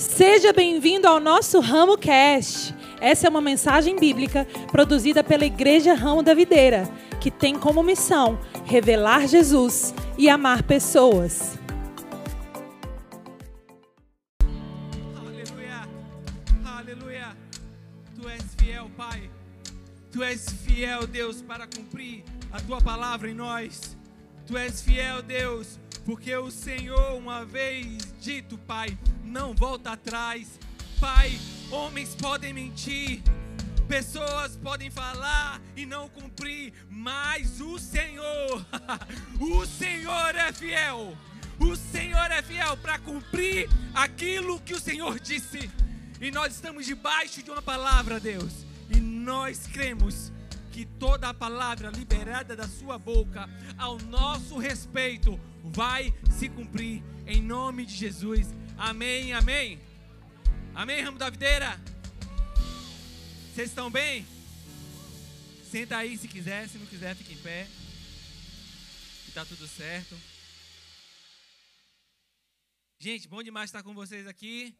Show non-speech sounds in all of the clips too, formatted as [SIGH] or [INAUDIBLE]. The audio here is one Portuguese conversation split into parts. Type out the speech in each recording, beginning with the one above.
Seja bem-vindo ao nosso Ramo Cast. Essa é uma mensagem bíblica produzida pela Igreja Ramo da Videira, que tem como missão revelar Jesus e amar pessoas. Aleluia, aleluia. Tu és fiel, Pai. Tu és fiel, Deus, para cumprir a tua palavra em nós. Tu és fiel, Deus, porque o Senhor, uma vez dito, Pai, não volta atrás. Pai, homens podem mentir, pessoas podem falar e não cumprir, mas o Senhor, [LAUGHS] o Senhor é fiel. O Senhor é fiel para cumprir aquilo que o Senhor disse. E nós estamos debaixo de uma palavra, Deus. E nós cremos que toda a palavra liberada da sua boca ao nosso respeito vai se cumprir em nome de Jesus. Amém, amém. Amém, ramo da videira. Vocês estão bem? Senta aí se quiser, se não quiser, fique em pé. Que tá tudo certo. Gente, bom demais estar com vocês aqui.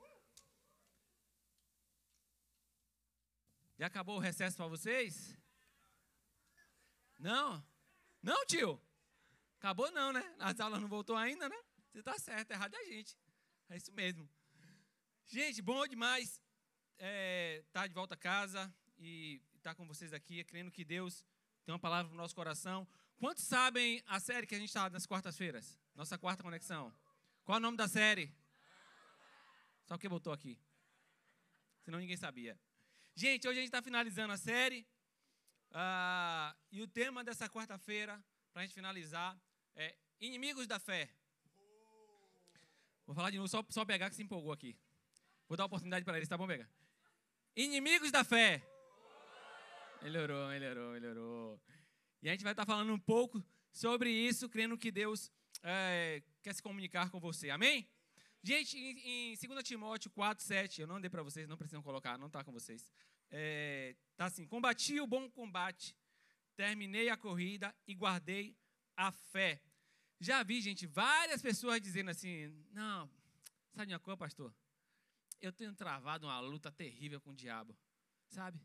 Já acabou o recesso para vocês? Não? Não, tio? Acabou não, né? As aulas não voltou ainda, né? Você tá certo, errado é a gente. É isso mesmo. Gente, bom demais é, tá de volta a casa e estar tá com vocês aqui, crendo que Deus tem uma palavra para o nosso coração. Quantos sabem a série que a gente está nas quartas-feiras? Nossa quarta conexão. Qual é o nome da série? Só que botou aqui. Senão ninguém sabia. Gente, hoje a gente está finalizando a série. Uh, e o tema dessa quarta-feira, para a gente finalizar, é Inimigos da Fé. Vou falar de novo, só, só pegar que se empolgou aqui. Vou dar oportunidade para eles, tá bom, Pega? Inimigos da Fé. Melhorou, melhorou, melhorou. E a gente vai estar tá falando um pouco sobre isso, crendo que Deus é, quer se comunicar com você. Amém? Gente, em, em 2 Timóteo 4, 7, eu não dei para vocês, não precisam colocar, não está com vocês. É, tá assim: combati o bom combate, terminei a corrida e guardei a fé. Já vi, gente, várias pessoas dizendo assim: não, sabe de uma coisa, pastor? Eu tenho travado uma luta terrível com o diabo, sabe?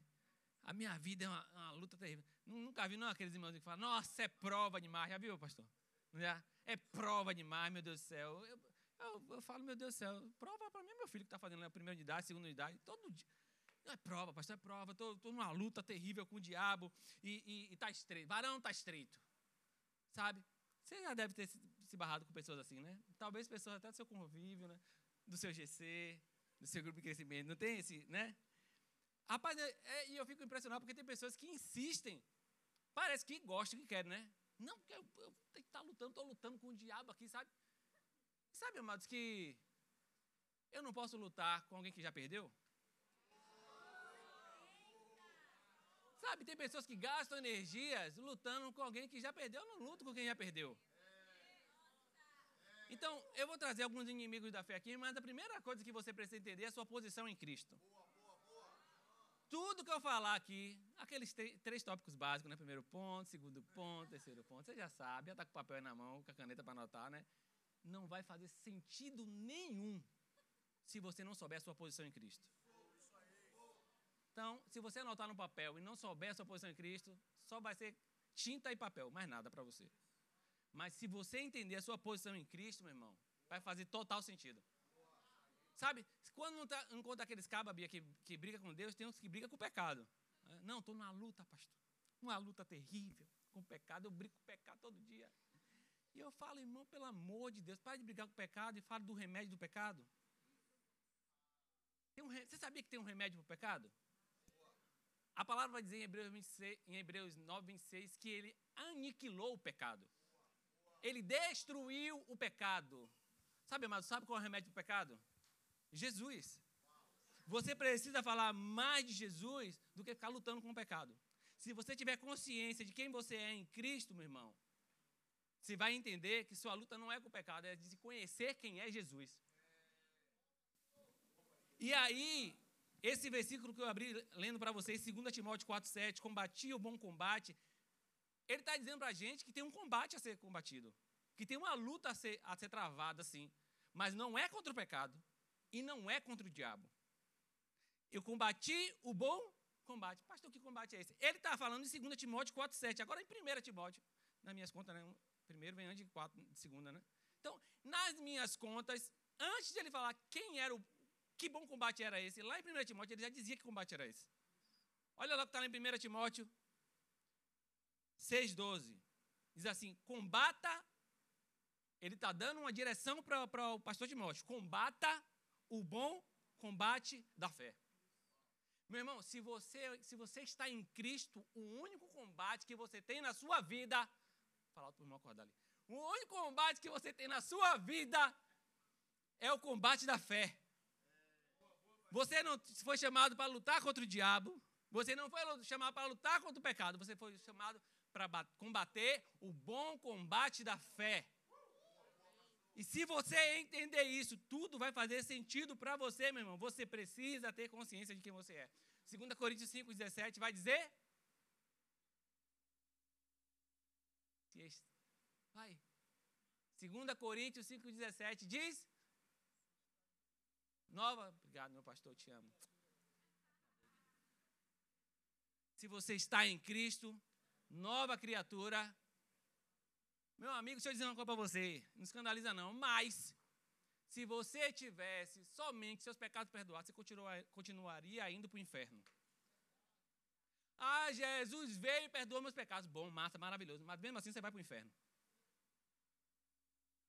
A minha vida é uma, uma luta terrível. Nunca vi não, aqueles irmãos que falam: nossa, é prova demais. Já viu, pastor? Já? É prova demais, meu Deus do céu. Eu, eu, eu falo, meu Deus do céu, prova para mim, meu filho que está fazendo a primeira de idade, segunda de idade, todo dia. É prova, pastor, é prova. Estou numa luta terrível com o diabo e está estreito. Varão está estreito. Sabe? Você já deve ter se barrado com pessoas assim, né? Talvez pessoas até do seu convívio, né? Do seu GC, do seu grupo de crescimento. Não tem esse, né? Rapaz, é, é, e eu fico impressionado porque tem pessoas que insistem. Parece que gostam, que querem, né? Não, porque eu, eu tenho que estar tá lutando, estou lutando com o diabo aqui, sabe? Sabe, amados, que eu não posso lutar com alguém que já perdeu? Sabe, tem pessoas que gastam energias lutando com alguém que já perdeu. Eu não luto com quem já perdeu. Então, eu vou trazer alguns inimigos da fé aqui, mas a primeira coisa que você precisa entender é a sua posição em Cristo. Tudo que eu falar aqui, aqueles três tópicos básicos, né? Primeiro ponto, segundo ponto, terceiro ponto, você já sabe, já está com o papel na mão, com a caneta para anotar, né? Não vai fazer sentido nenhum se você não souber a sua posição em Cristo. Então, se você anotar no papel e não souber a sua posição em Cristo, só vai ser tinta e papel, mais nada para você. Mas se você entender a sua posição em Cristo, meu irmão, vai fazer total sentido. Sabe, quando não, tá, encontra aqueles cabas que, que briga com Deus, tem uns que brigam com o pecado. Não, estou numa luta, pastor. Uma luta terrível com o pecado. Eu brigo com o pecado todo dia. E eu falo, irmão, pelo amor de Deus, pare de brigar com o pecado e fale do remédio do pecado. Um, você sabia que tem um remédio para o pecado? A palavra vai dizer em Hebreus, 26, em Hebreus 9, 26 que ele aniquilou o pecado. Ele destruiu o pecado. Sabe, amado, sabe qual é o remédio do pecado? Jesus. Você precisa falar mais de Jesus do que ficar lutando com o pecado. Se você tiver consciência de quem você é em Cristo, meu irmão, você vai entender que sua luta não é com o pecado, é de conhecer quem é Jesus. E aí, esse versículo que eu abri lendo para vocês, 2 Timóteo 4,7, combati o bom combate, ele está dizendo para a gente que tem um combate a ser combatido, que tem uma luta a ser, a ser travada, assim, mas não é contra o pecado, e não é contra o diabo. Eu combati o bom combate. Pastor, que combate é esse? Ele está falando em 2 Timóteo 4, 7. Agora em 1 Timóteo, nas minhas contas, né? Primeiro vem antes de 4, de segunda, né? Então, nas minhas contas, antes de ele falar quem era o. Que bom combate era esse, lá em 1 Timóteo ele já dizia que combate era esse. Olha lá o que está lá em 1 Timóteo 6,12. Diz assim: combata. Ele está dando uma direção para o pastor Timóteo: combata o bom combate da fé. Meu irmão, se você, se você está em Cristo, o único combate que você tem na sua vida. Fala para o irmão acordar ali. O único combate que você tem na sua vida é o combate da fé. Você não foi chamado para lutar contra o diabo. Você não foi chamado para lutar contra o pecado. Você foi chamado para combater o bom combate da fé. E se você entender isso, tudo vai fazer sentido para você, meu irmão. Você precisa ter consciência de quem você é. 2 Coríntios 5,17 vai dizer. Vai. 2 Coríntios 5,17 diz. Nova. Obrigado, meu pastor, te amo. Se você está em Cristo, nova criatura, meu amigo, deixa eu dizer uma coisa para você. Não escandaliza não, mas se você tivesse somente seus pecados perdoados, você continuaria indo para o inferno. Ah, Jesus veio e perdoou meus pecados. Bom, massa, maravilhoso. Mas mesmo assim você vai para o inferno.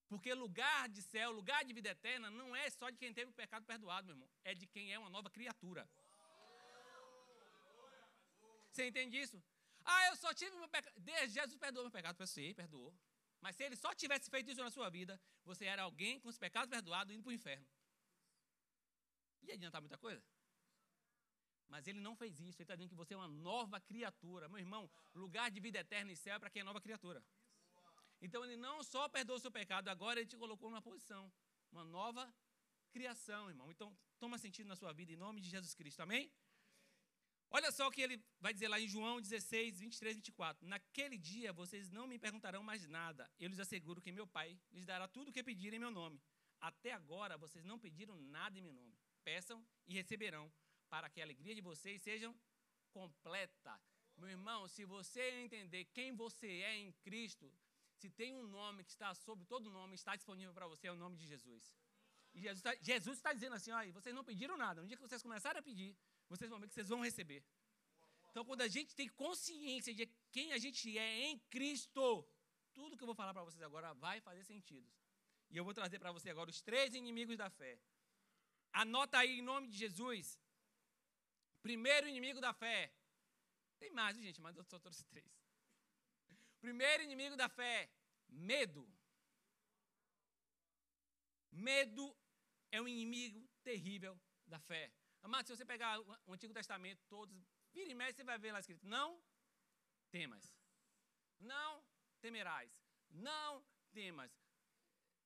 Porque lugar de céu, lugar de vida eterna, não é só de quem teve o pecado perdoado, meu irmão. É de quem é uma nova criatura. Você entende isso? Ah, eu só tive meu pecado. Jesus perdoou meu pecado. Sei, perdoou. Mas se ele só tivesse feito isso na sua vida, você era alguém com os pecados perdoados indo para o inferno. Ia adiantar muita coisa? Mas ele não fez isso. Ele está dizendo que você é uma nova criatura. Meu irmão, lugar de vida eterna e céu é para quem é nova criatura. Então ele não só perdoou o seu pecado, agora ele te colocou numa posição. Uma nova criação, irmão. Então toma sentido na sua vida em nome de Jesus Cristo. Amém? Olha só o que ele vai dizer lá em João 16, 23, 24. Naquele dia vocês não me perguntarão mais nada. Eu lhes asseguro que meu Pai lhes dará tudo o que pedirem em meu nome. Até agora vocês não pediram nada em meu nome. Peçam e receberão, para que a alegria de vocês seja completa. Meu irmão, se você entender quem você é em Cristo, se tem um nome que está sobre todo nome, está disponível para você, é o nome de Jesus. E Jesus está, Jesus está dizendo assim: olha, vocês não pediram nada. No dia que vocês começarem a pedir, vocês vão ver que vocês vão receber. Então, quando a gente tem consciência de quem a gente é em Cristo, tudo que eu vou falar para vocês agora vai fazer sentido. E eu vou trazer para você agora os três inimigos da fé. Anota aí em nome de Jesus. Primeiro inimigo da fé. Tem mais, gente, mas eu só trouxe três. Primeiro inimigo da fé: medo. Medo é um inimigo terrível da fé. Amado, se você pegar o Antigo Testamento, todos, vira e mexe, você vai ver lá escrito: não temas. Não temerás. Não temas.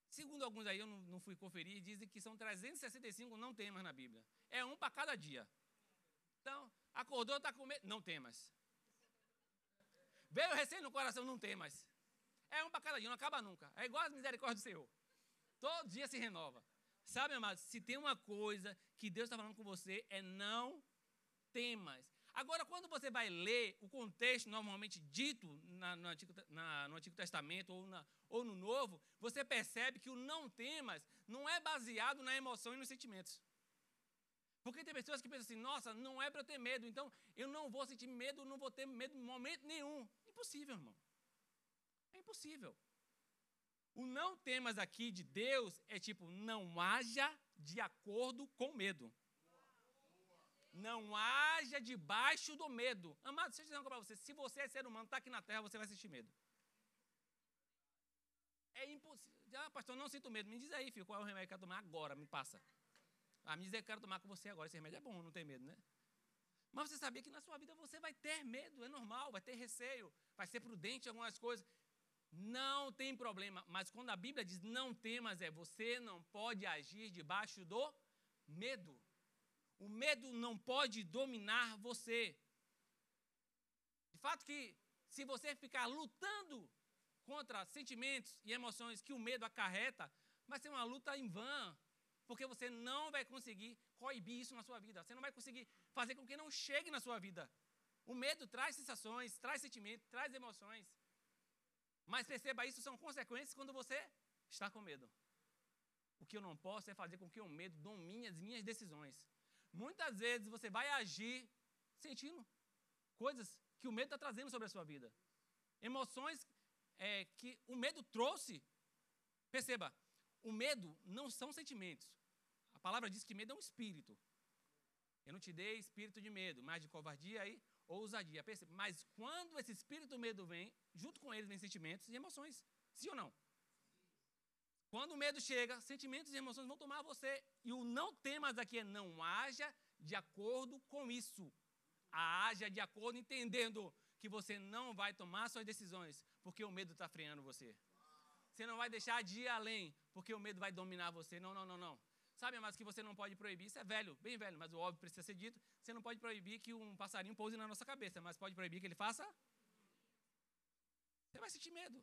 Segundo alguns aí, eu não, não fui conferir, dizem que são 365 não temas na Bíblia. É um para cada dia. Então, acordou, está com medo, não temas. Veio recém no coração, não temas. É um para cada dia, não acaba nunca. É igual as misericórdias do Senhor. Todo dia se renova. Sabe, amados, se tem uma coisa que Deus está falando com você, é não temas. Agora, quando você vai ler o contexto normalmente dito na, no, Antigo, na, no, Antigo, Testamento ou, na, ou no Novo, você percebe que o não temas não é baseado na emoção e nos sentimentos. Porque tem pessoas que pensam assim, nossa, não é para eu ter medo, então eu não vou sentir medo, não vou ter medo em momento nenhum. Impossível, irmão. É impossível. O não temas aqui de Deus é tipo, não haja de acordo com medo. Não haja debaixo do medo. Amado, deixa eu dizer coisa para você. Se você é ser humano, está aqui na terra, você vai sentir medo. É impossível. Ah, pastor, não sinto medo. Me diz aí, filho, qual é o remédio que eu tomar agora? Me passa. Ah, me diz eu quero tomar com você agora. Esse remédio é bom, não tem medo, né? Mas você sabia que na sua vida você vai ter medo, é normal, vai ter receio, vai ser prudente em algumas coisas. Não tem problema. Mas quando a Bíblia diz não temas, é você não pode agir debaixo do medo. O medo não pode dominar você. De fato que se você ficar lutando contra sentimentos e emoções que o medo acarreta, vai ser uma luta em vão. Porque você não vai conseguir coibir isso na sua vida. Você não vai conseguir fazer com que não chegue na sua vida. O medo traz sensações, traz sentimentos, traz emoções. Mas perceba, isso são consequências quando você está com medo. O que eu não posso é fazer com que o medo domine as minhas decisões. Muitas vezes você vai agir sentindo coisas que o medo está trazendo sobre a sua vida. Emoções é, que o medo trouxe. Perceba, o medo não são sentimentos. A palavra diz que medo é um espírito. Eu não te dei espírito de medo, mas de covardia e ousadia. Mas quando esse espírito do medo vem, junto com ele vem sentimentos e emoções. Sim ou não? Quando o medo chega, sentimentos e emoções vão tomar você. E o não temas aqui é não haja de acordo com isso. Haja de acordo entendendo que você não vai tomar suas decisões, porque o medo está freando você. Você não vai deixar de ir além, porque o medo vai dominar você. Não, não, não, não. Sabe, mas que você não pode proibir, isso é velho, bem velho, mas o óbvio precisa ser dito. Você não pode proibir que um passarinho pouse na nossa cabeça, mas pode proibir que ele faça. Você vai sentir medo,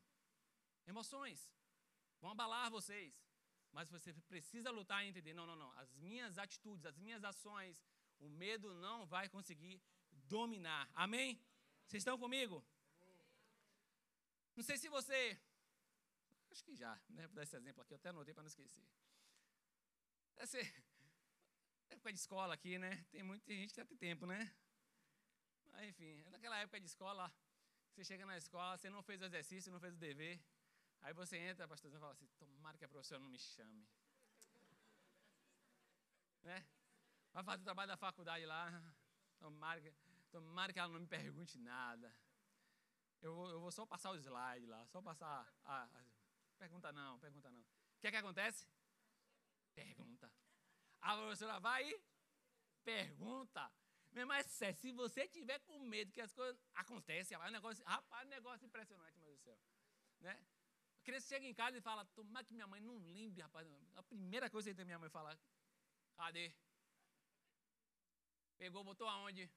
emoções, vão abalar vocês. Mas você precisa lutar e entender: não, não, não. As minhas atitudes, as minhas ações, o medo não vai conseguir dominar. Amém? Vocês estão comigo? Não sei se você. Acho que já, né? Vou dar esse exemplo aqui, eu até anotei para não esquecer. Deve [LAUGHS] ser. Época de escola aqui, né? Tem muita gente que já tem tempo, né? Mas, enfim, é naquela época de escola, você chega na escola, você não fez o exercício, não fez o dever. Aí você entra, pastor, e fala assim: tomara que a professora não me chame. [LAUGHS] né? Vai fazer o trabalho da faculdade lá, tomara que, tomara que ela não me pergunte nada. Eu vou, eu vou só passar o slide lá, só passar. A, a, pergunta não, pergunta não. O que é que acontece? Pergunta. A professora vai e pergunta. Mas se você tiver com medo que as coisas acontecem, é um negócio, rapaz, um negócio impressionante, meu Deus do céu. Né? criança chega em casa e fala, tomara que minha mãe não lembre, rapaz. A primeira coisa que minha mãe fala, cadê? Pegou, botou aonde?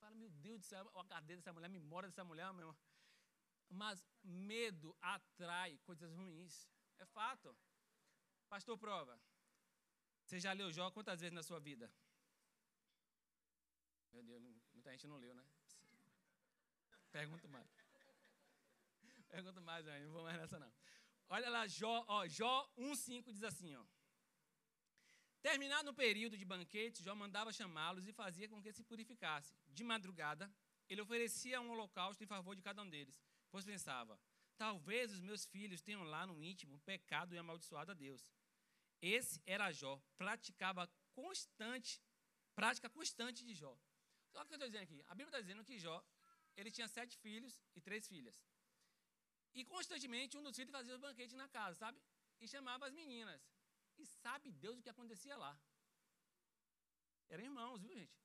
Fala, meu Deus do céu, o HD dessa mulher, a memória dessa mulher, meu irmão. Mas medo atrai coisas ruins. É fato. Pastor Prova, você já leu Jó quantas vezes na sua vida? Meu Deus, muita gente não leu, né? Pergunta mais. Pergunta mais, não vou mais nessa não. Olha lá, Jó, ó, Jó 1,5 diz assim, ó. Terminado o período de banquete, Jó mandava chamá-los e fazia com que se purificasse. De madrugada, ele oferecia um holocausto em favor de cada um deles, pois pensava: talvez os meus filhos tenham lá no íntimo pecado e amaldiçoado a Deus. Esse era Jó, praticava constante, prática constante de Jó. Olha o que eu estou dizendo aqui. A Bíblia está dizendo que Jó, ele tinha sete filhos e três filhas. E constantemente um dos filhos fazia o banquete na casa, sabe? E chamava as meninas. E sabe Deus o que acontecia lá. Eram irmãos, viu, gente?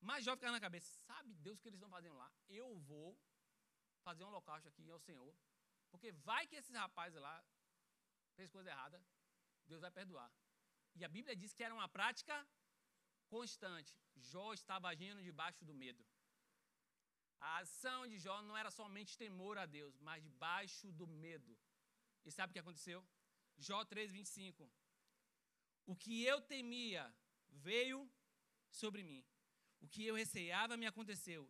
Mas Jó ficava na cabeça, sabe Deus o que eles estão fazendo lá? Eu vou fazer um holocausto aqui ao Senhor. Porque vai que esses rapazes lá fez coisa errada, Deus vai perdoar. E a Bíblia diz que era uma prática constante. Jó estava agindo debaixo do medo. A ação de Jó não era somente temor a Deus, mas debaixo do medo. E sabe o que aconteceu? Jó 3,25. O que eu temia veio sobre mim. O que eu receava me aconteceu.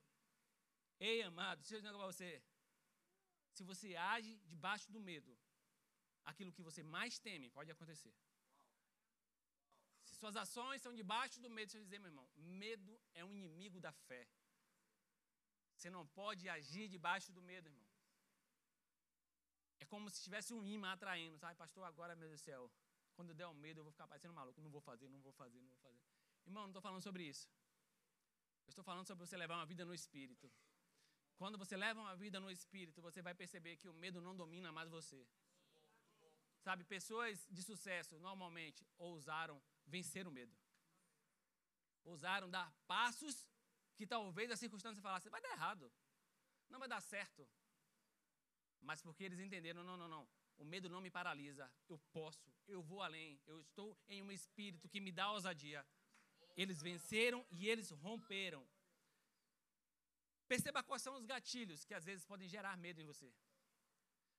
Ei, amado, deixa eu dizer para você. Se você age debaixo do medo, aquilo que você mais teme pode acontecer. Se suas ações são debaixo do medo, deixa eu dizer, meu irmão, medo é um inimigo da fé. Você não pode agir debaixo do medo, irmão. É como se tivesse um imã atraindo, sabe? Pastor, agora, meu Deus do céu, quando der o medo, eu vou ficar parecendo maluco. Não vou fazer, não vou fazer, não vou fazer. Irmão, não estou falando sobre isso. Eu estou falando sobre você levar uma vida no Espírito. Quando você leva uma vida no Espírito, você vai perceber que o medo não domina mais você. Sabe, pessoas de sucesso, normalmente, ousaram vencer o medo. Ousaram dar passos que talvez a circunstância falasse, vai dar errado, não vai dar certo. Mas porque eles entenderam, não, não, não, o medo não me paralisa, eu posso, eu vou além, eu estou em um espírito que me dá ousadia. Eles venceram e eles romperam. Perceba quais são os gatilhos que às vezes podem gerar medo em você.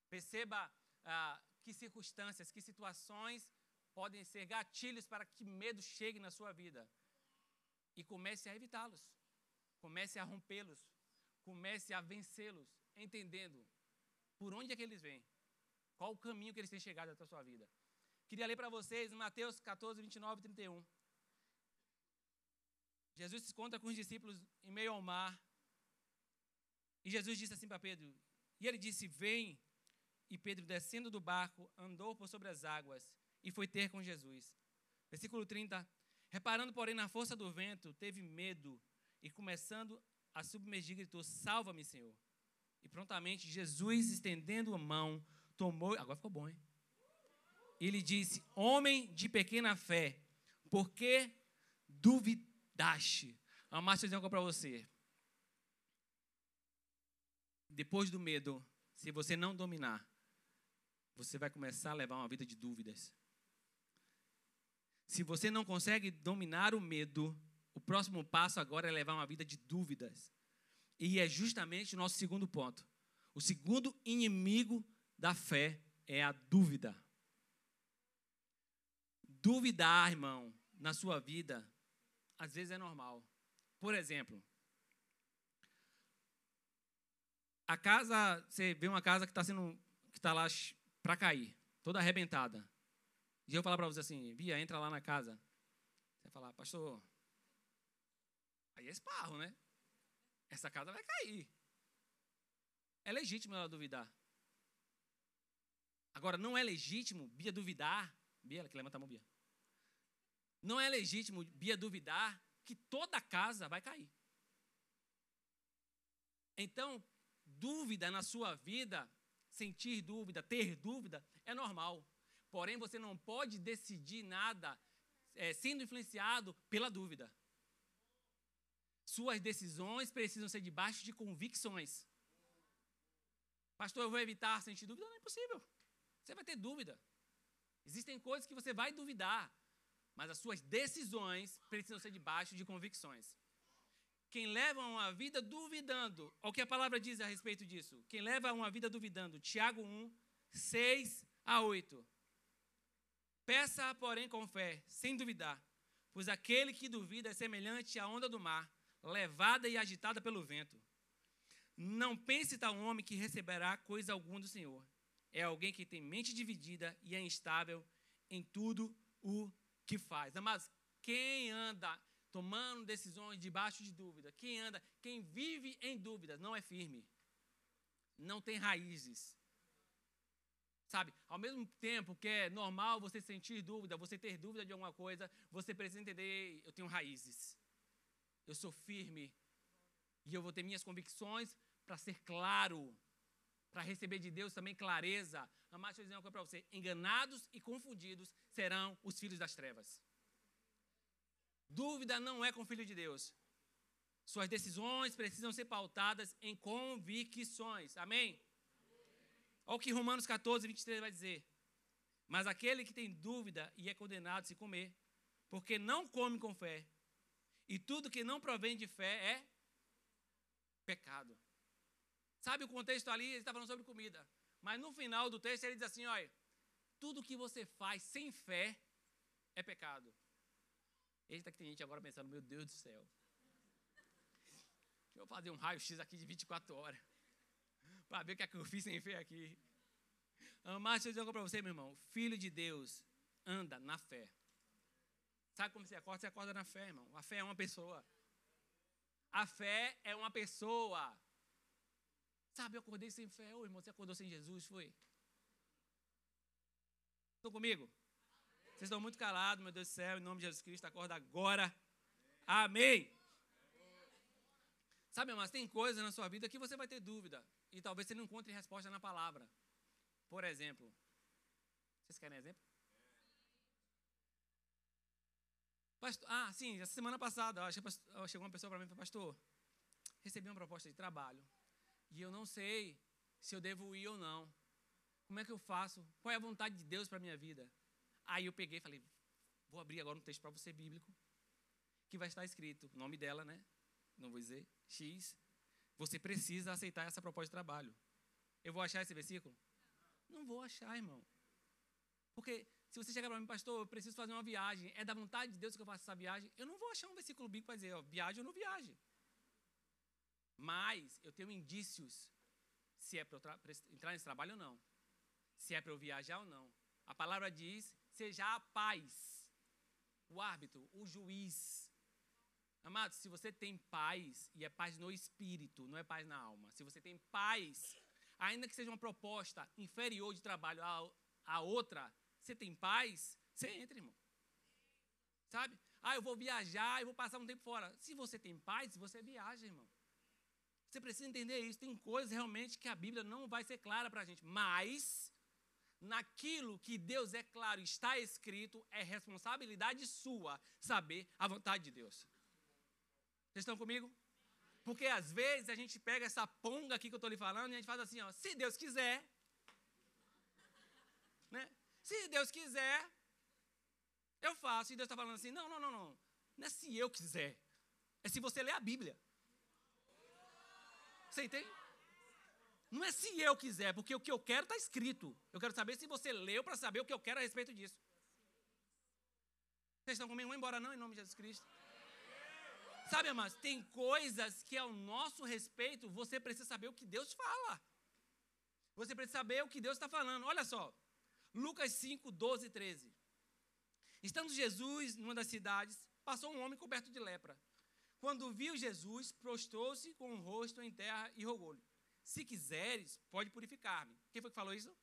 Perceba ah, que circunstâncias, que situações podem ser gatilhos para que medo chegue na sua vida. E comece a evitá-los. Comece a rompê-los. Comece a vencê-los, entendendo por onde é que eles vêm. Qual o caminho que eles têm chegado até a sua vida. Queria ler para vocês Mateus 14, 29 e 31. Jesus se encontra com os discípulos em meio ao mar. E Jesus disse assim para Pedro: E ele disse: Vem. E Pedro, descendo do barco, andou por sobre as águas e foi ter com Jesus. Versículo 30. Reparando, porém, na força do vento, teve medo e, começando a submergir, gritou: Salva-me, Senhor. E prontamente Jesus, estendendo a mão, tomou. Agora ficou bom, hein? Ele disse: Homem de pequena fé, por que duvidaste? Amaste dizer algo para você. Depois do medo, se você não dominar, você vai começar a levar uma vida de dúvidas. Se você não consegue dominar o medo, o próximo passo agora é levar uma vida de dúvidas. E é justamente o nosso segundo ponto. O segundo inimigo da fé é a dúvida. Duvidar, irmão, na sua vida, às vezes é normal. Por exemplo, a casa, você vê uma casa que está sendo, que está lá para cair, toda arrebentada. E eu falar para você assim, Bia, entra lá na casa. Você vai falar, pastor, aí é esparro, né? Essa casa vai cair. É legítimo ela duvidar. Agora, não é legítimo Bia duvidar. Bia, que levanta a mão, Bia. Não é legítimo Bia duvidar que toda a casa vai cair. Então, dúvida na sua vida, sentir dúvida, ter dúvida, é normal. Porém, você não pode decidir nada é, sendo influenciado pela dúvida. Suas decisões precisam ser debaixo de convicções. Pastor, eu vou evitar sentir dúvida? Não é possível. Você vai ter dúvida. Existem coisas que você vai duvidar, mas as suas decisões precisam ser debaixo de convicções. Quem leva uma vida duvidando, olha o que a palavra diz a respeito disso. Quem leva uma vida duvidando, Tiago 1, 6 a 8. Peça, porém, com fé, sem duvidar, pois aquele que duvida é semelhante à onda do mar, levada e agitada pelo vento. Não pense tal homem que receberá coisa alguma do Senhor. É alguém que tem mente dividida e é instável em tudo o que faz. Mas quem anda tomando decisões debaixo de dúvida, quem anda, quem vive em dúvidas, não é firme, não tem raízes, Sabe, ao mesmo tempo que é normal você sentir dúvida, você ter dúvida de alguma coisa, você precisa entender, eu tenho raízes. Eu sou firme. E eu vou ter minhas convicções para ser claro, para receber de Deus também clareza. Mas deixa eu dizer uma coisa para você: enganados e confundidos serão os filhos das trevas. Dúvida não é com o filho de Deus. Suas decisões precisam ser pautadas em convicções. Amém? Olha o que Romanos 14, 23 vai dizer. Mas aquele que tem dúvida e é condenado a se comer, porque não come com fé, e tudo que não provém de fé é pecado. Sabe o contexto ali? Ele está falando sobre comida. Mas no final do texto ele diz assim: olha, tudo que você faz sem fé é pecado. Eita, que tem gente agora pensando: meu Deus do céu. Deixa eu fazer um raio-x aqui de 24 horas para ver o que, é que eu fiz sem fé aqui. Mas deixa eu dizer para você, meu irmão. Filho de Deus anda na fé. Sabe como você acorda? Você acorda na fé, irmão. A fé é uma pessoa. A fé é uma pessoa. Sabe, eu acordei sem fé. Ô, irmão, você acordou sem Jesus, foi? Estão comigo? Vocês estão muito calados, meu Deus do céu. Em nome de Jesus Cristo, acorda agora. Amém. Sabe, mas tem coisas na sua vida que você vai ter dúvida. E talvez você não encontre resposta na palavra. Por exemplo. Vocês querem exemplo? Pastor, ah, sim, essa semana passada, chegou uma pessoa para mim e falou, pastor, recebi uma proposta de trabalho e eu não sei se eu devo ir ou não. Como é que eu faço? Qual é a vontade de Deus para minha vida? Aí eu peguei e falei, vou abrir agora um texto para você bíblico, que vai estar escrito, o nome dela, né? Não vou dizer, X, você precisa aceitar essa proposta de trabalho. Eu vou achar esse versículo? Não vou achar, irmão. Porque Se você chegar para mim, pastor, eu preciso fazer uma viagem, é da vontade de Deus que eu faça essa viagem, eu não vou achar um versículo bíblico para dizer, ó, viagem ou não viagem. Mas eu tenho indícios se é para entrar nesse trabalho ou não. Se é para eu viajar ou não. A palavra diz: seja a paz, o árbitro, o juiz. Amados, se você tem paz, e é paz no espírito, não é paz na alma. Se você tem paz, ainda que seja uma proposta inferior de trabalho a, a outra, você tem paz, você entra, irmão. Sabe? Ah, eu vou viajar, eu vou passar um tempo fora. Se você tem paz, você viaja, irmão. Você precisa entender isso. Tem coisas realmente que a Bíblia não vai ser clara para a gente. Mas, naquilo que Deus é claro, está escrito, é responsabilidade sua saber a vontade de Deus. Vocês estão comigo? Porque às vezes a gente pega essa ponga aqui que eu estou lhe falando e a gente faz assim, ó, se Deus quiser, né? Se Deus quiser, eu faço. E Deus está falando assim, não, não, não, não. Não é se eu quiser. É se você ler a Bíblia. Você entende? Não é se eu quiser, porque o que eu quero está escrito. Eu quero saber se você leu para saber o que eu quero a respeito disso. Vocês estão comigo? Vão embora não, em nome de Jesus Cristo. Sabe, amados, tem coisas que ao nosso respeito você precisa saber o que Deus fala. Você precisa saber o que Deus está falando. Olha só, Lucas 5, 12 e 13. Estando Jesus numa das cidades, passou um homem coberto de lepra. Quando viu Jesus, prostrou-se com o rosto em terra e rogou-lhe: Se quiseres, pode purificar-me. Quem foi que falou isso?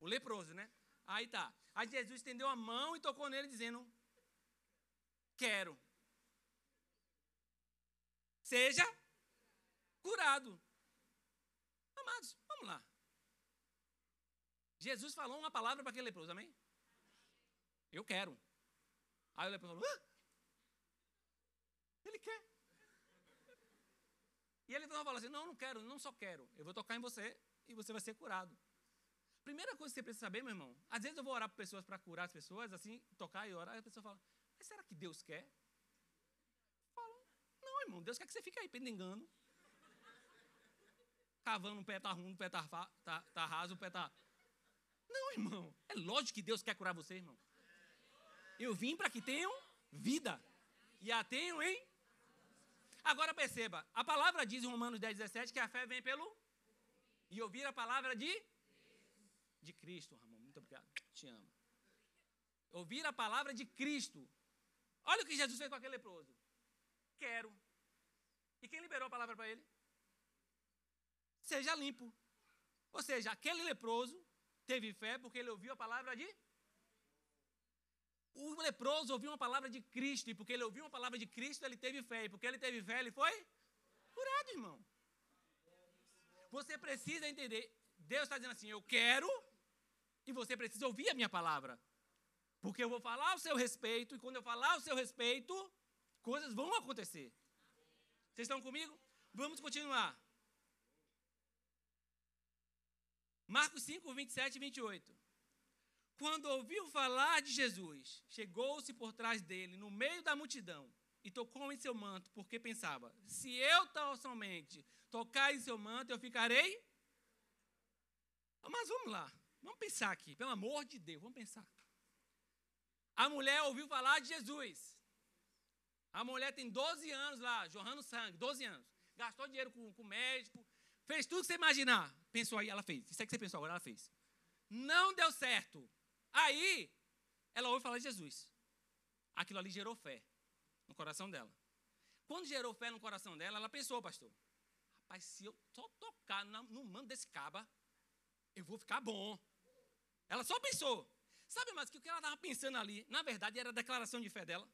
O leproso, né? Aí tá. Aí Jesus estendeu a mão e tocou nele, dizendo: Quero. Seja curado. Amados, vamos lá. Jesus falou uma palavra para aquele leproso, amém? Eu quero. Aí o leproso falou: ah, ele quer. E ele não fala assim: não, não quero, não só quero. Eu vou tocar em você e você vai ser curado. Primeira coisa que você precisa saber, meu irmão, às vezes eu vou orar para pessoas para curar as pessoas, assim, tocar e orar, e a pessoa fala: mas será que Deus quer? Eu falo: não, irmão, Deus quer que você fique aí pendengando. Cavando, o pé tá ruim, o pé tá, tá, tá raso, o pé tá. Não, irmão. É lógico que Deus quer curar você, irmão. Eu vim para que tenham vida. E a tenham em Agora perceba, a palavra diz em Romanos 10, 17 que a fé vem pelo e ouvir a palavra de de Cristo, Ramon. Muito obrigado. Te amo. Ouvir a palavra de Cristo. Olha o que Jesus fez com aquele leproso. Quero. E quem liberou a palavra para ele? Seja limpo. Ou seja, aquele leproso teve fé porque ele ouviu a palavra de o leproso ouviu uma palavra de Cristo, e porque ele ouviu uma palavra de Cristo, ele teve fé. E porque ele teve fé, ele foi curado, irmão. Você precisa entender. Deus está dizendo assim: Eu quero, e você precisa ouvir a minha palavra. Porque eu vou falar ao seu respeito, e quando eu falar ao seu respeito, coisas vão acontecer. Vocês estão comigo? Vamos continuar. Marcos 5, 27 e 28. Quando ouviu falar de Jesus, chegou-se por trás dele, no meio da multidão, e tocou em seu manto, porque pensava: se eu tão somente tocar em seu manto, eu ficarei. Mas vamos lá, vamos pensar aqui, pelo amor de Deus, vamos pensar. A mulher ouviu falar de Jesus. A mulher tem 12 anos lá, jorrando sangue, 12 anos. Gastou dinheiro com, com o médico, fez tudo que você imaginar. Pensou aí, ela fez. Isso é que você pensou agora, ela fez. Não deu certo. Aí, ela ouve falar de Jesus. Aquilo ali gerou fé no coração dela. Quando gerou fé no coração dela, ela pensou, pastor, rapaz, se eu só tocar no mando desse caba, eu vou ficar bom. Ela só pensou. Sabe, mas que o que ela estava pensando ali, na verdade, era a declaração de fé dela.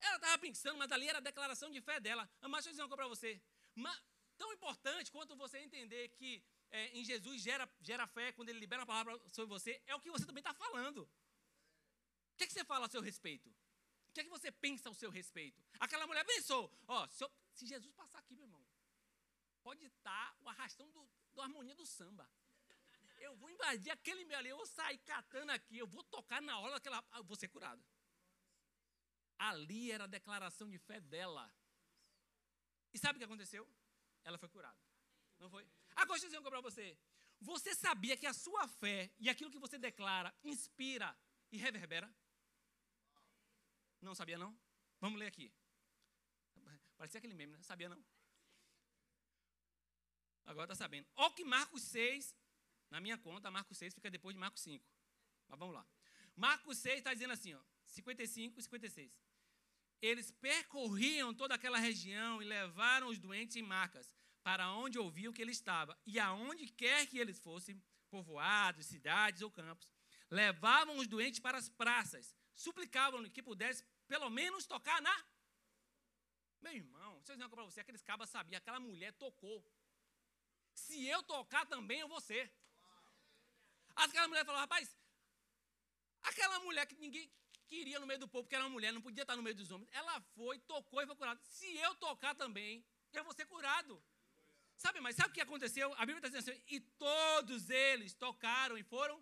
Ela estava pensando, mas ali era a declaração de fé dela. Mas deixa eu dizer uma coisa para você. Mas, tão importante quanto você entender que é, em Jesus gera, gera fé, quando ele libera uma palavra sobre você, é o que você também está falando. O que, é que você fala a seu respeito? O que é que você pensa ao seu respeito? Aquela mulher pensou, ó, se, eu, se Jesus passar aqui, meu irmão, pode estar o arrastão do, do harmonia do samba. Eu vou invadir aquele meio ali, eu vou sair catando aqui, eu vou tocar na hora daquela. Eu vou ser curado. Ali era a declaração de fé dela. E sabe o que aconteceu? Ela foi curada. Não foi? Agora deixa eu dizer uma coisa para você. Você sabia que a sua fé e aquilo que você declara inspira e reverbera? Não sabia não? Vamos ler aqui. Parecia aquele meme, né? Sabia não? Agora está sabendo. Olha que Marcos 6, na minha conta, Marcos 6 fica depois de Marcos 5. Mas vamos lá. Marcos 6 está dizendo assim, ó, 55 e 56. Eles percorriam toda aquela região e levaram os doentes em macas para onde ouviam que ele estava. E aonde quer que eles fossem, povoados, cidades ou campos, levavam os doentes para as praças, suplicavam-lhe que pudesse pelo menos tocar na. Meu irmão, deixa eu dizer uma para você: aqueles cabas sabiam, aquela mulher tocou. Se eu tocar também, eu vou ser. Aquela mulher falou: rapaz, aquela mulher que ninguém queria no meio do povo, porque era uma mulher, não podia estar no meio dos homens, ela foi, tocou e foi curada. Se eu tocar também, eu vou ser curado. Sabe, mas sabe o que aconteceu? A Bíblia está dizendo assim, e todos eles tocaram e foram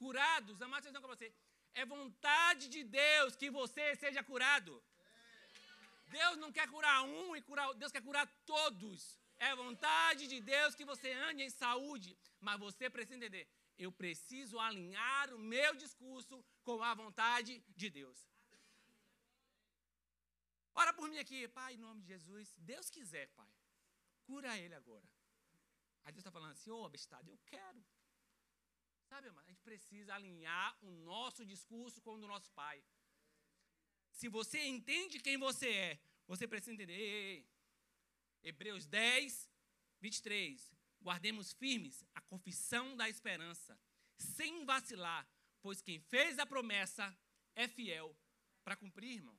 curados. Amado, deixa eu dizer para você, é vontade de Deus que você seja curado. Deus não quer curar um e curar, Deus quer curar todos. É vontade de Deus que você ande em saúde, mas você precisa entender, eu preciso alinhar o meu discurso com a vontade de Deus. Ora por mim aqui, Pai, em nome de Jesus, Deus quiser, Pai. Cura ele agora. Aí Deus está falando assim, ô oh, abestado, eu quero. Sabe, irmão, a gente precisa alinhar o nosso discurso com o do nosso Pai. Se você entende quem você é, você precisa entender. Ei, ei, ei. Hebreus 10, 23. Guardemos firmes a confissão da esperança, sem vacilar, pois quem fez a promessa é fiel para cumprir, irmão.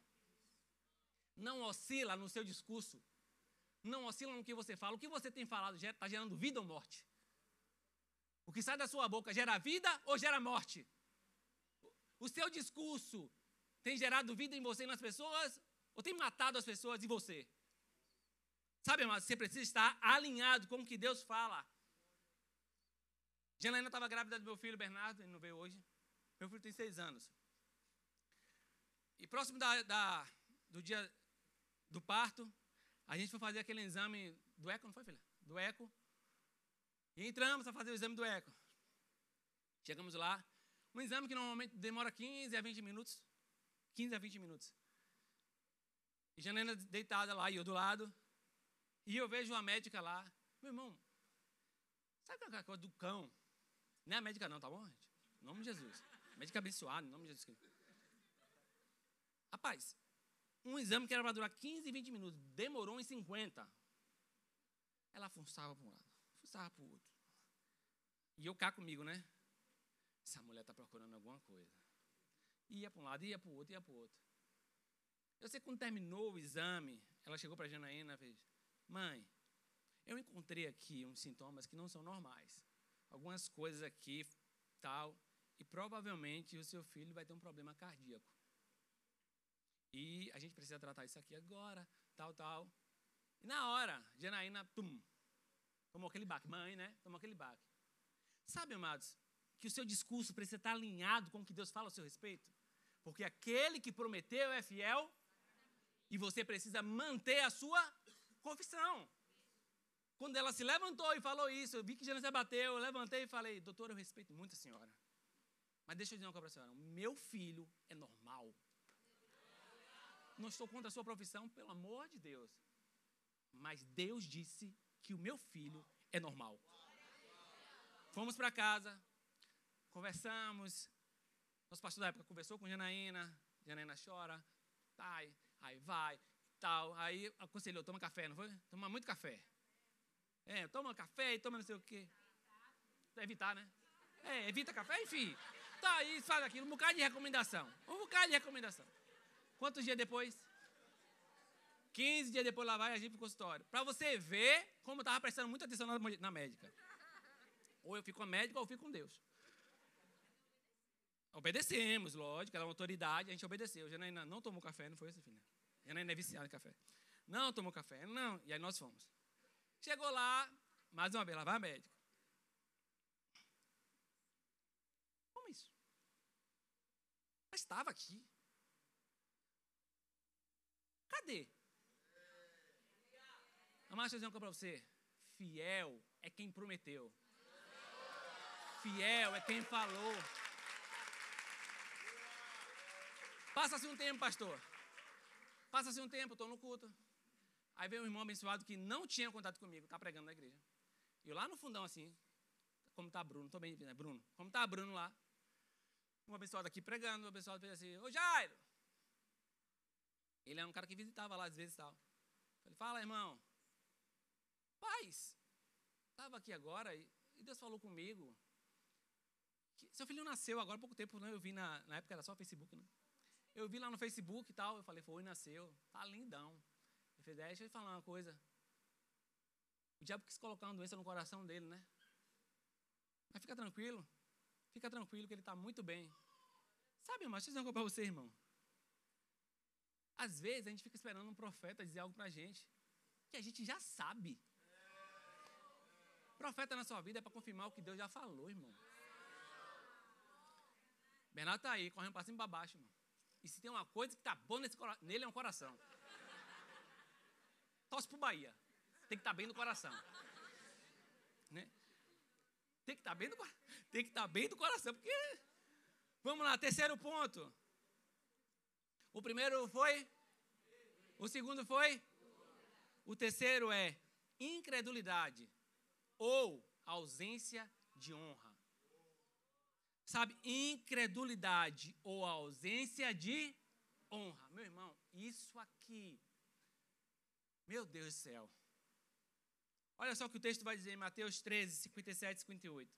Não oscila no seu discurso não oscila no que você fala. O que você tem falado está gerando vida ou morte? O que sai da sua boca gera vida ou gera morte? O seu discurso tem gerado vida em você e nas pessoas ou tem matado as pessoas e você? Sabe, mas você precisa estar alinhado com o que Deus fala. Janaína estava grávida do meu filho Bernardo, ele não veio hoje. Meu filho tem seis anos. E próximo da, da, do dia do parto, a gente foi fazer aquele exame do eco, não foi, filha? Do eco. E entramos a fazer o exame do eco. Chegamos lá. Um exame que normalmente demora 15 a 20 minutos. 15 a 20 minutos. E Janena deitada lá e eu do lado. E eu vejo uma médica lá. Meu irmão, sabe aquela coisa do cão? Não é a médica não, tá bom, gente? Em nome de Jesus. Médica abençoada, em nome de Jesus. Rapaz, um exame que era para durar 15, 20 minutos, demorou em 50. Ela funçava para um lado, funçava para o outro. E eu cá comigo, né? Essa mulher está procurando alguma coisa. Ia para um lado, ia para o outro, ia para o outro. Eu sei que quando terminou o exame, ela chegou para a Janaína e fez: Mãe, eu encontrei aqui uns sintomas que não são normais. Algumas coisas aqui, tal. E provavelmente o seu filho vai ter um problema cardíaco. E a gente precisa tratar isso aqui agora, tal, tal. E na hora, Janaína, tum, tomou aquele baque. Mãe, né? Tomou aquele baque. Sabe, amados, que o seu discurso precisa estar alinhado com o que Deus fala a seu respeito? Porque aquele que prometeu é fiel e você precisa manter a sua confissão. Quando ela se levantou e falou isso, eu vi que Janaína bateu, eu levantei e falei, doutor, eu respeito muito a senhora. Mas deixa eu dizer uma coisa para a senhora, meu filho é normal. Não estou contra a sua profissão, pelo amor de Deus. Mas Deus disse que o meu filho é normal. Fomos para casa, conversamos. Nosso pastor da época conversou com Janaína. Janaína chora, pai, aí vai, tal. Aí aconselhou, toma café, não foi? Toma muito café. É, toma café e toma não sei o quê. Evitar, né? É, evita café, enfim. Tá, aí faz aquilo, um bocado de recomendação. Um bocado de recomendação. Quantos dias depois? 15 dias depois lá vai a gente pro consultório. Para você ver como eu estava prestando muita atenção na, na médica. Ou eu fico com a médica ou eu fico com Deus. Obedecemos, lógico, ela é uma autoridade, a gente obedeceu. Janaína não tomou café, não foi isso, filha? Janaína é viciada em café. Não tomou café, não. E aí nós fomos. Chegou lá, mais uma vez, lá vai a médica. Como isso? Mas estava aqui. Cadê? Amado, deixa eu dizer uma você. Fiel é quem prometeu. Fiel é quem falou. Passa-se um tempo, pastor. Passa-se um tempo, estou no culto. Aí vem um irmão abençoado que não tinha contato comigo, está pregando na igreja. E lá no fundão, assim, como está Bruno, estou bem, né, Bruno? Como está Bruno lá? Um abençoado aqui pregando, um abençoado fez assim, ô Jairo! Ele é um cara que visitava lá às vezes e tal. Falei, fala, irmão. Paz, estava aqui agora e Deus falou comigo. Que seu filho nasceu agora há pouco tempo, né? Eu vi na, na época era só Facebook, né? Eu vi lá no Facebook e tal, eu falei, foi, nasceu, tá lindão. Ele fez, deixa eu falar uma coisa. O diabo quis colocar uma doença no coração dele, né? Mas fica tranquilo, fica tranquilo que ele está muito bem. Sabe, irmão, deixa eu dizer uma coisa para você, irmão. Às vezes a gente fica esperando um profeta dizer algo para a gente que a gente já sabe. Profeta na sua vida é para confirmar o que Deus já falou, irmão. Bernardo está aí, correndo para cima e para baixo, irmão. E se tem uma coisa que está boa nesse, nele é um coração. Torce para o Bahia. Tem que estar tá bem no coração. Né? Tem que estar tá bem, do, [LAUGHS] tem que estar tá bem do coração, porque. Vamos lá, terceiro ponto. O primeiro foi? O segundo foi? O terceiro é incredulidade ou ausência de honra. Sabe, incredulidade ou ausência de honra. Meu irmão, isso aqui. Meu Deus do céu. Olha só o que o texto vai dizer em Mateus 13, 57 e 58.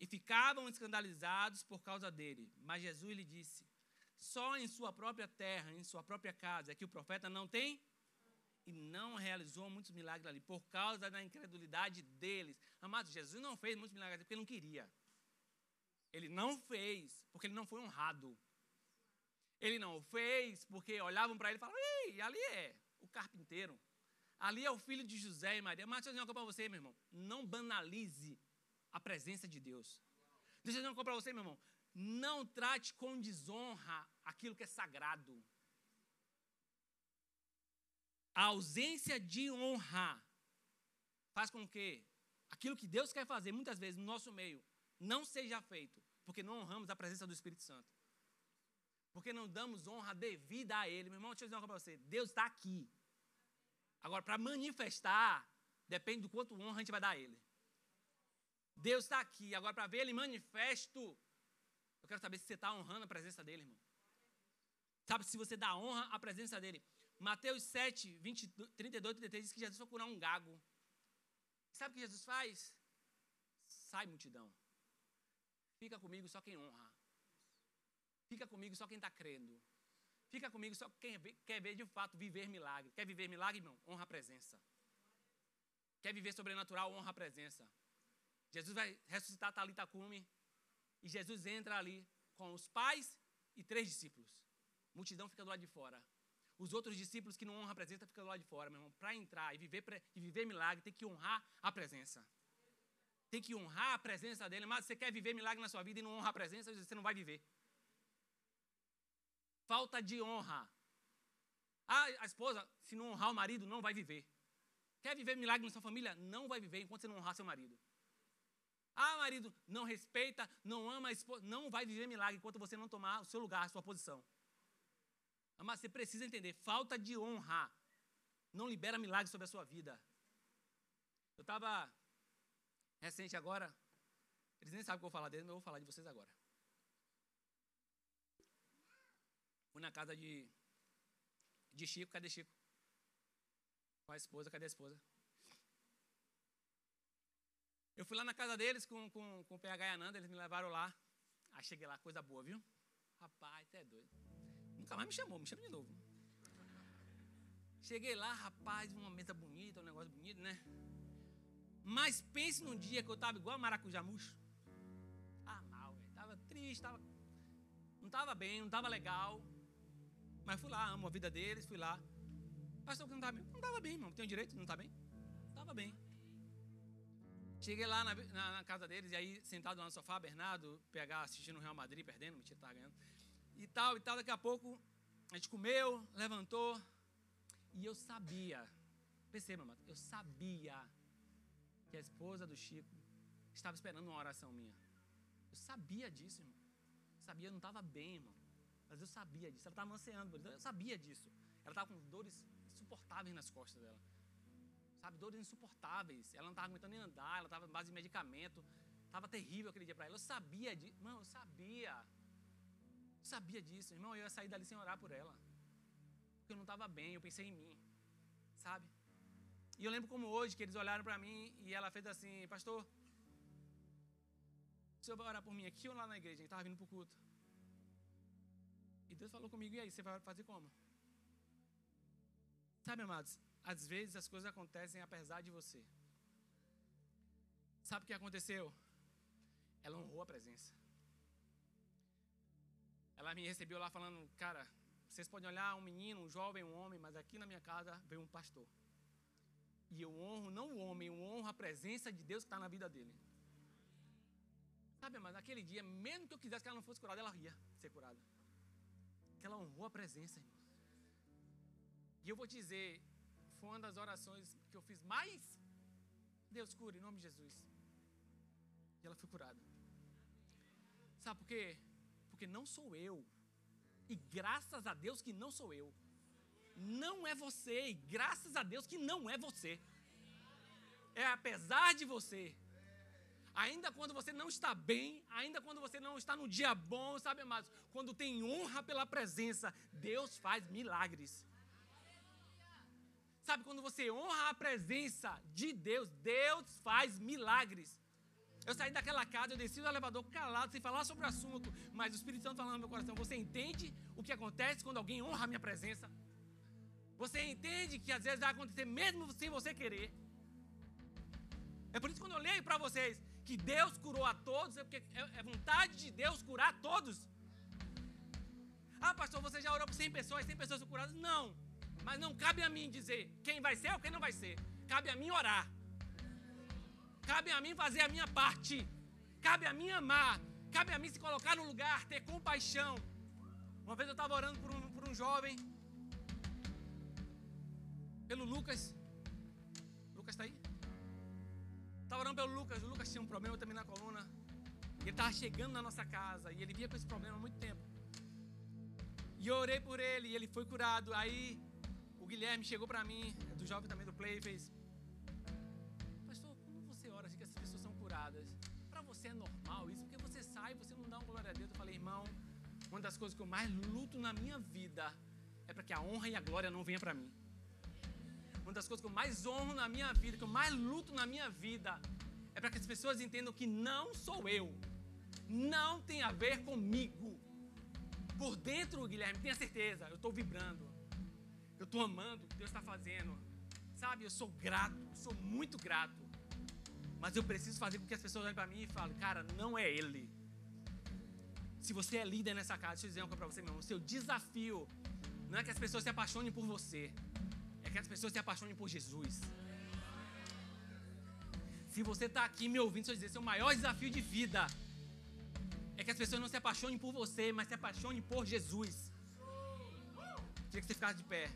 E ficavam escandalizados por causa dele. Mas Jesus lhe disse: Só em sua própria terra, em sua própria casa, é que o profeta não tem e não realizou muitos milagres ali, por causa da incredulidade deles. Amados, Jesus não fez muitos milagres porque ele não queria. Ele não fez porque ele não foi honrado. Ele não fez porque olhavam para ele e falavam: Ei, ali é o carpinteiro. Ali é o filho de José e Maria. Mas deixa eu dizer uma coisa para você, meu irmão. Não banalize a presença de Deus. Deixa eu dizer uma coisa para você, meu irmão. Não trate com desonra aquilo que é sagrado. A ausência de honra faz com que aquilo que Deus quer fazer, muitas vezes, no nosso meio, não seja feito, porque não honramos a presença do Espírito Santo. Porque não damos honra devida a Ele. Meu irmão, deixa eu dizer uma coisa para você. Deus está aqui. Agora, para manifestar, depende do quanto honra a gente vai dar a Ele. Deus está aqui. Agora, para ver Ele manifesto, eu quero saber se você está honrando a presença dEle, irmão. Sabe, se você dá honra à presença dEle. Mateus 7, 20, 32, 33 diz que Jesus foi curar um gago. Sabe o que Jesus faz? Sai, multidão. Fica comigo só quem honra. Fica comigo só quem está crendo. Fica comigo só quem quer ver de fato viver milagre. Quer viver milagre, irmão? Honra a presença. Quer viver sobrenatural? Honra a presença. Jesus vai ressuscitar Talita Cume. E Jesus entra ali com os pais e três discípulos. A multidão fica do lado de fora. Os outros discípulos que não honram a presença ficam do lado de fora, meu irmão. Para entrar e viver, e viver milagre, tem que honrar a presença. Tem que honrar a presença dele. Mas você quer viver milagre na sua vida e não honra a presença, você não vai viver falta de honra. A esposa, se não honrar o marido, não vai viver. Quer viver milagre na sua família? Não vai viver enquanto você não honrar seu marido. Ah, marido, não respeita, não ama a esposa, não vai viver milagre enquanto você não tomar o seu lugar, a sua posição. Mas você precisa entender, falta de honra não libera milagre sobre a sua vida. Eu estava recente agora, eles nem sabem o que eu vou falar deles, mas eu vou falar de vocês agora. Fui na casa de, de Chico, cadê Chico? Com a esposa, cadê a esposa? Eu fui lá na casa deles com, com, com o PH e a Nanda, eles me levaram lá. Aí cheguei lá, coisa boa, viu? Rapaz, até doido. Nunca mais me chamou, me chama de novo. Cheguei lá, rapaz, uma mesa bonita, um negócio bonito, né? Mas pense num dia que eu tava igual a maracujá murcho. Ah, mal, velho. Tava triste, tava. Não tava bem, não tava legal. Mas fui lá, amo a vida deles, fui lá. Pastor, que não estava bem? Não estava bem, irmão. Tenho direito, não está bem? Estava bem. Cheguei lá na, na, na, casa deles, e aí, sentado lá no sofá, Bernardo, PH assistindo o Real Madrid, perdendo, mentira, estava ganhando. E tal, e tal, daqui a pouco, a gente comeu, levantou, e eu sabia, perceba, mano, eu sabia que a esposa do Chico estava esperando uma oração minha. Eu sabia disso, irmão. Eu sabia, eu não estava bem, irmão. Mas eu sabia disso. Ela estava ansiando, eu sabia disso. Ela estava com dores insuportáveis nas costas dela. Sabe, dores insuportáveis. Ela não estava aguentando nem andar, ela estava em base de medicamento. Estava terrível aquele dia para ela. Eu sabia disso. Irmão, eu sabia. Eu sabia disso. Irmão, eu ia sair dali sem orar por ela. Porque eu não estava bem, eu pensei em mim. Sabe? E eu lembro como hoje que eles olharam para mim e ela fez assim, pastor, o senhor vai orar por mim aqui ou lá na igreja? A gente estava vindo para o culto. E Deus falou comigo, e aí, você vai fazer como? Sabe, amados, às vezes as coisas acontecem apesar de você. Sabe o que aconteceu? Ela honrou a presença. Ela me recebeu lá falando, cara, vocês podem olhar um menino, um jovem, um homem, mas aqui na minha casa veio um pastor. E eu honro não o homem, eu honro a presença de Deus que está na vida dele. Sabe, mas naquele dia, mesmo que eu quisesse que ela não fosse curada, ela ia ser curada. Que ela honrou a presença, irmão. E eu vou te dizer, foi uma das orações que eu fiz mais. Deus cura em nome de Jesus. E ela foi curada. Sabe por quê? Porque não sou eu. E graças a Deus que não sou eu não é você, e graças a Deus que não é você. É apesar de você. Ainda quando você não está bem, ainda quando você não está no dia bom, sabe, amados? Quando tem honra pela presença, Deus faz milagres. Sabe, quando você honra a presença de Deus, Deus faz milagres. Eu saí daquela casa, eu desci do elevador calado, sem falar sobre o assunto, mas o Espírito Santo falando no meu coração: você entende o que acontece quando alguém honra a minha presença? Você entende que às vezes vai acontecer mesmo sem você querer. É por isso que quando eu leio para vocês que Deus curou a todos, é porque é, é vontade de Deus curar a todos. Ah, pastor, você já orou por 100 pessoas, 100 pessoas curadas? Não. Mas não cabe a mim dizer quem vai ser ou quem não vai ser. Cabe a mim orar. Cabe a mim fazer a minha parte. Cabe a mim amar. Cabe a mim se colocar no lugar, ter compaixão. Uma vez eu estava orando por um, por um jovem pelo Lucas. Lucas está aí? Estava orando pelo Lucas. O Lucas tinha um problema também na coluna. Ele estava chegando na nossa casa e ele via com esse problema há muito tempo. E eu orei por ele e ele foi curado. Aí Guilherme chegou para mim, é do jovem também do Play, e fez: Pastor, como você ora assim que essas pessoas são curadas? Para você é normal isso? Porque você sai, você não dá um glória a Deus. Eu falei, irmão, uma das coisas que eu mais luto na minha vida é para que a honra e a glória não venham para mim. Uma das coisas que eu mais honro na minha vida, que eu mais luto na minha vida, é para que as pessoas entendam que não sou eu. Não tem a ver comigo. Por dentro, Guilherme, tenha certeza, eu estou vibrando. Eu estou amando o que Deus está fazendo. Sabe, eu sou grato, sou muito grato. Mas eu preciso fazer com que as pessoas olhem para mim e falem, cara, não é ele. Se você é líder nessa casa, deixa eu dizer uma coisa para você, meu irmão. O seu desafio não é que as pessoas se apaixonem por você é que as pessoas se apaixonem por Jesus. Se você está aqui me ouvindo, deixa eu dizer, seu maior desafio de vida é que as pessoas não se apaixonem por você, mas se apaixonem por Jesus. Queria que você ficasse de pé.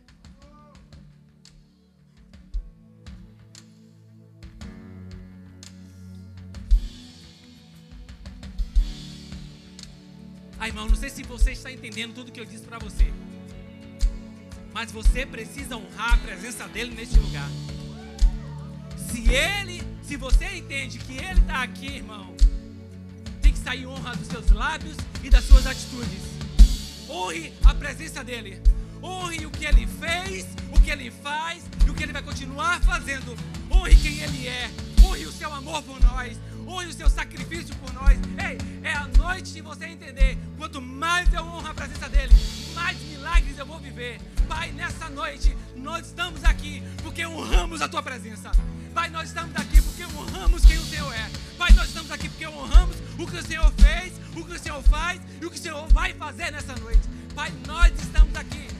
Ah, irmão, não sei se você está entendendo tudo que eu disse para você. Mas você precisa honrar a presença dele neste lugar. Se ele, se você entende que ele está aqui, irmão, tem que sair honra dos seus lábios e das suas atitudes. Honre a presença dele. Honre o que ele fez, o que ele faz e o que ele vai continuar fazendo. Honre quem ele é. Honre o seu amor por nós. Honre o seu sacrifício por nós. Ei, é a noite de você entender. Quanto mais eu honro a presença dele, mais milagres eu vou viver. Pai, nessa noite, nós estamos aqui porque honramos a tua presença. Pai, nós estamos aqui porque honramos quem o Senhor é. Pai, nós estamos aqui porque honramos o que o Senhor fez, o que o Senhor faz e o que o Senhor vai fazer nessa noite. Pai, nós estamos aqui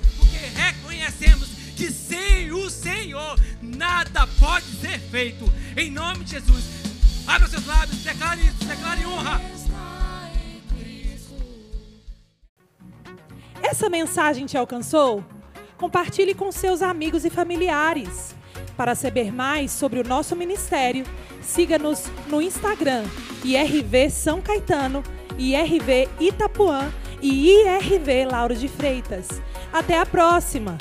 reconhecemos que sem o Senhor nada pode ser feito. Em nome de Jesus, abra seus lábios, declare isso, declare honra. Essa mensagem te alcançou? Compartilhe com seus amigos e familiares. Para saber mais sobre o nosso ministério, siga-nos no Instagram, IRV São Caetano, IRV Itapuã e IRV Lauro de Freitas. Até a próxima!